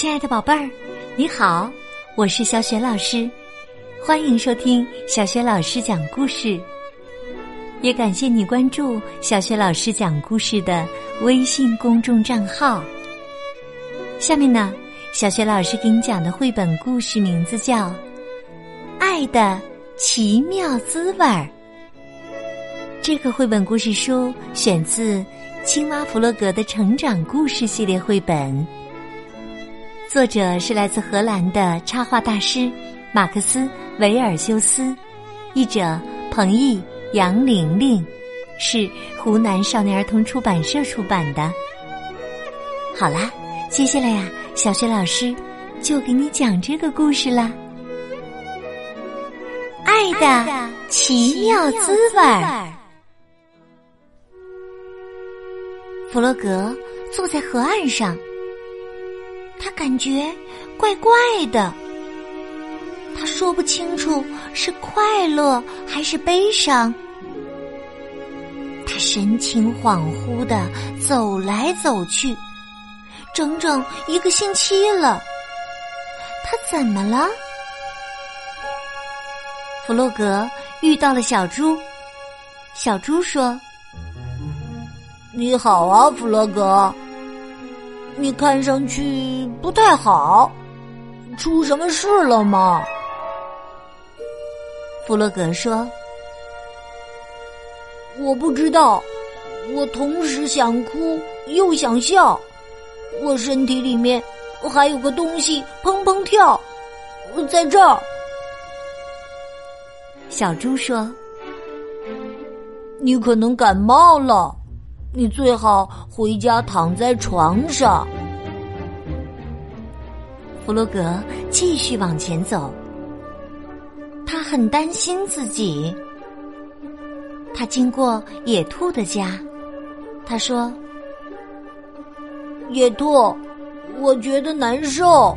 亲爱的宝贝儿，你好，我是小雪老师，欢迎收听小雪老师讲故事。也感谢你关注小雪老师讲故事的微信公众账号。下面呢，小雪老师给你讲的绘本故事名字叫《爱的奇妙滋味儿》。这个绘本故事书选自。青蛙弗洛格的成长故事系列绘本，作者是来自荷兰的插画大师马克思维尔修斯，译者彭毅、杨玲玲，是湖南少年儿童出版社出版的。好啦，接下来呀，小雪老师就给你讲这个故事啦，《爱的奇妙滋味》。弗洛格坐在河岸上，他感觉怪怪的。他说不清楚是快乐还是悲伤。他神情恍惚的走来走去，整整一个星期了。他怎么了？弗洛格遇到了小猪。小猪说。你好啊，弗洛格。你看上去不太好，出什么事了吗？弗洛格说：“我不知道，我同时想哭又想笑，我身体里面还有个东西砰砰跳，在这儿。”小猪说：“你可能感冒了。”你最好回家躺在床上。弗洛格继续往前走，他很担心自己。他经过野兔的家，他说：“野兔，我觉得难受。”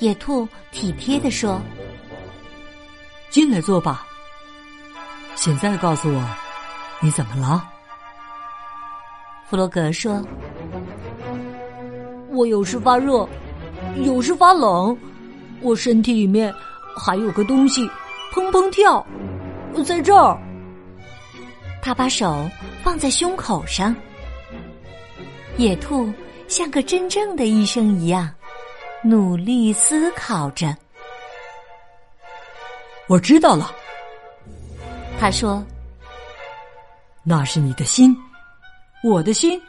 野兔体贴的说：“进来坐吧。现在告诉我。”你怎么了？弗洛格说：“我有时发热，有时发冷，我身体里面还有个东西砰砰跳，在这儿。”他把手放在胸口上。野兔像个真正的医生一样，努力思考着。我知道了，他说。那是你的心，我的心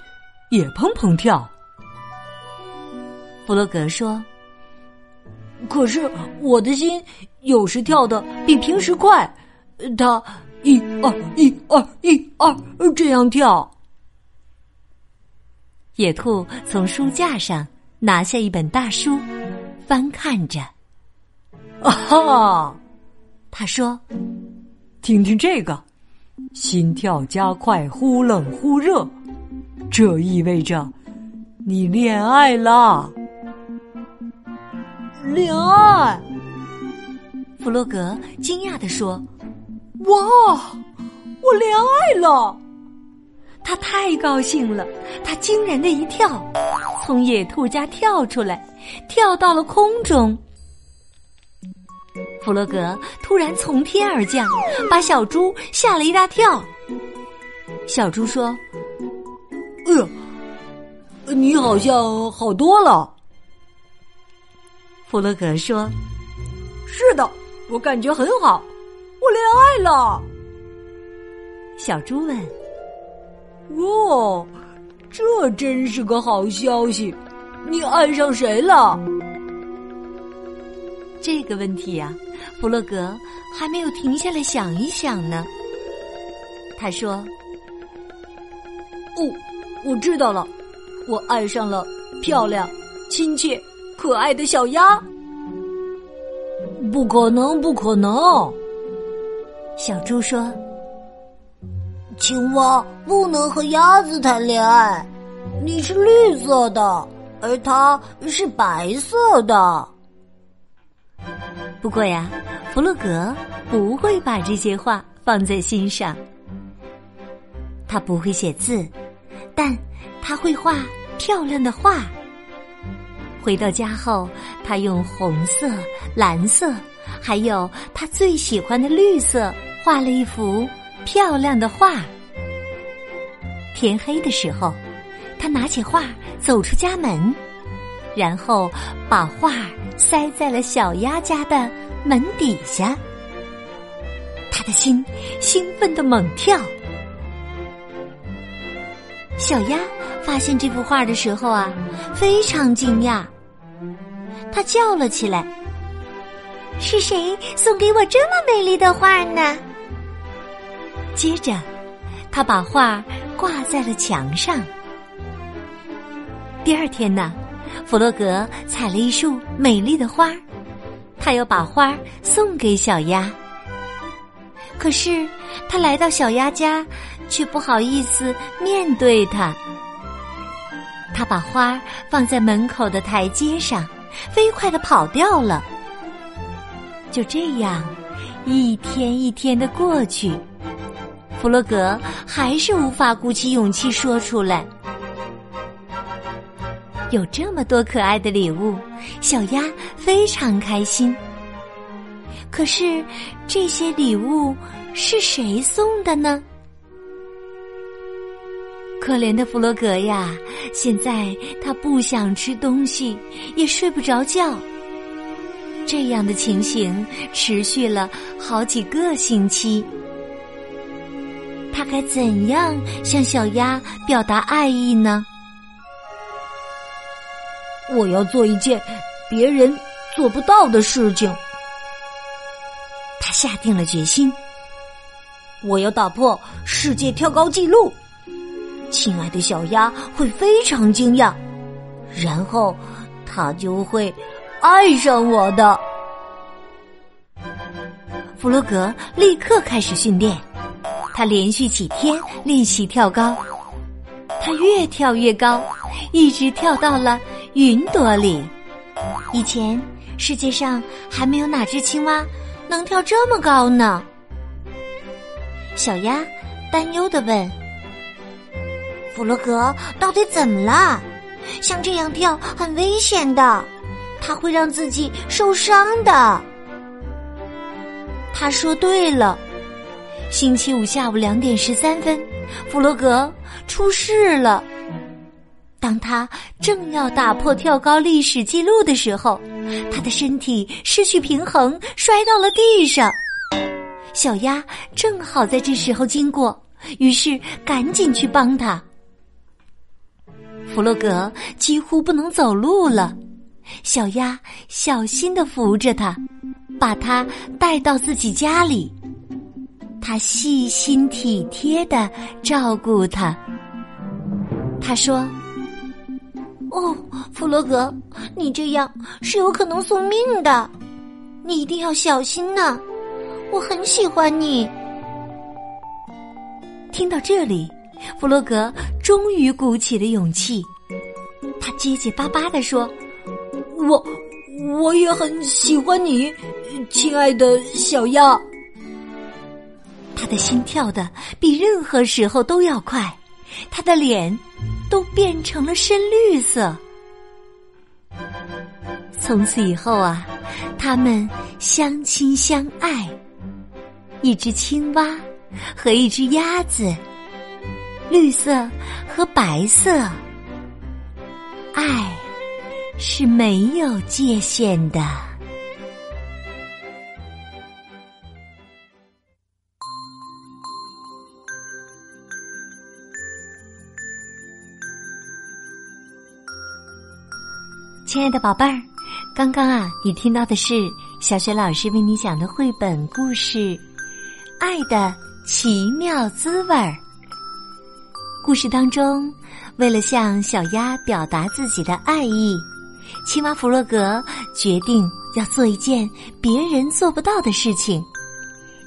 也砰砰跳。弗洛格说：“可是我的心有时跳的比平时快，它一二一二一二这样跳。”野兔从书架上拿下一本大书，翻看着。啊哈，他说：“听听这个。”心跳加快，忽冷忽热，这意味着你恋爱了。恋爱？弗洛格惊讶的说：“哇，我恋爱了！”他太高兴了，他惊人的一跳，从野兔家跳出来，跳到了空中。弗洛格突然从天而降，把小猪吓了一大跳。小猪说：“哎呀，你好像好多了。”弗洛格说：“是的，我感觉很好，我恋爱了。”小猪问：“哦，这真是个好消息，你爱上谁了？”这个问题呀，弗洛格还没有停下来想一想呢。他说：“哦，我知道了，我爱上了漂亮、亲切、可爱的小鸭。”不可能，不可能！小猪说：“青蛙不能和鸭子谈恋爱，你是绿色的，而它是白色的。”不过呀，弗洛格不会把这些话放在心上。他不会写字，但他会画漂亮的画。回到家后，他用红色、蓝色，还有他最喜欢的绿色，画了一幅漂亮的画。天黑的时候，他拿起画走出家门，然后把画塞在了小鸭家的门底下。他的心兴奋的猛跳。小鸭发现这幅画的时候啊，非常惊讶。它叫了起来：“是谁送给我这么美丽的画呢？”接着，他把画挂在了墙上。第二天呢，弗洛格采了一束美丽的花，他要把花送给小鸭。可是，他来到小鸭家，却不好意思面对他。他把花放在门口的台阶上，飞快的跑掉了。就这样，一天一天的过去，弗洛格还是无法鼓起勇气说出来。有这么多可爱的礼物，小鸭非常开心。可是，这些礼物是谁送的呢？可怜的弗洛格呀，现在他不想吃东西，也睡不着觉。这样的情形持续了好几个星期。他该怎样向小鸭表达爱意呢？我要做一件别人做不到的事情。他下定了决心，我要打破世界跳高纪录。亲爱的小鸭会非常惊讶，然后他就会爱上我的。弗洛格立刻开始训练，他连续几天练习跳高，他越跳越高，一直跳到了云朵里。以前世界上还没有哪只青蛙。能跳这么高呢？小鸭担忧的问：“弗洛格，到底怎么了？像这样跳很危险的，他会让自己受伤的。”他说对了。星期五下午两点十三分，弗洛格出事了。当他正要打破跳高历史记录的时候，他的身体失去平衡，摔到了地上。小鸭正好在这时候经过，于是赶紧去帮他。弗洛格几乎不能走路了，小鸭小心的扶着他，把他带到自己家里。他细心体贴的照顾他。他说。哦，弗洛格，你这样是有可能送命的，你一定要小心呐！我很喜欢你。听到这里，弗洛格终于鼓起了勇气，他结结巴巴的说：“我我也很喜欢你，亲爱的小鸭。”他的心跳的比任何时候都要快，他的脸。都变成了深绿色。从此以后啊，他们相亲相爱，一只青蛙和一只鸭子，绿色和白色，爱是没有界限的。亲爱的宝贝儿，刚刚啊，你听到的是小雪老师为你讲的绘本故事《爱的奇妙滋味儿》。故事当中，为了向小鸭表达自己的爱意，青蛙弗洛格决定要做一件别人做不到的事情。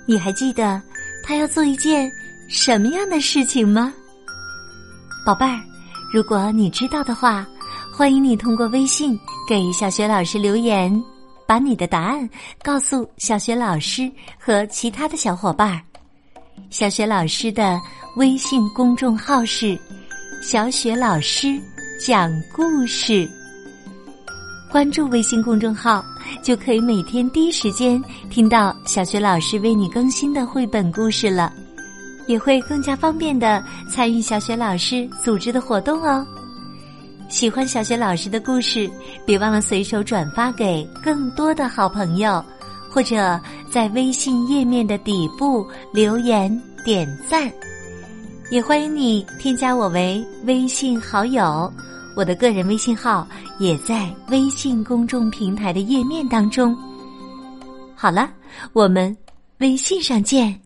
你还记得他要做一件什么样的事情吗？宝贝儿，如果你知道的话。欢迎你通过微信给小雪老师留言，把你的答案告诉小雪老师和其他的小伙伴儿。小雪老师的微信公众号是“小雪老师讲故事”。关注微信公众号，就可以每天第一时间听到小学老师为你更新的绘本故事了，也会更加方便的参与小学老师组织的活动哦。喜欢小学老师的故事，别忘了随手转发给更多的好朋友，或者在微信页面的底部留言点赞。也欢迎你添加我为微信好友，我的个人微信号也在微信公众平台的页面当中。好了，我们微信上见。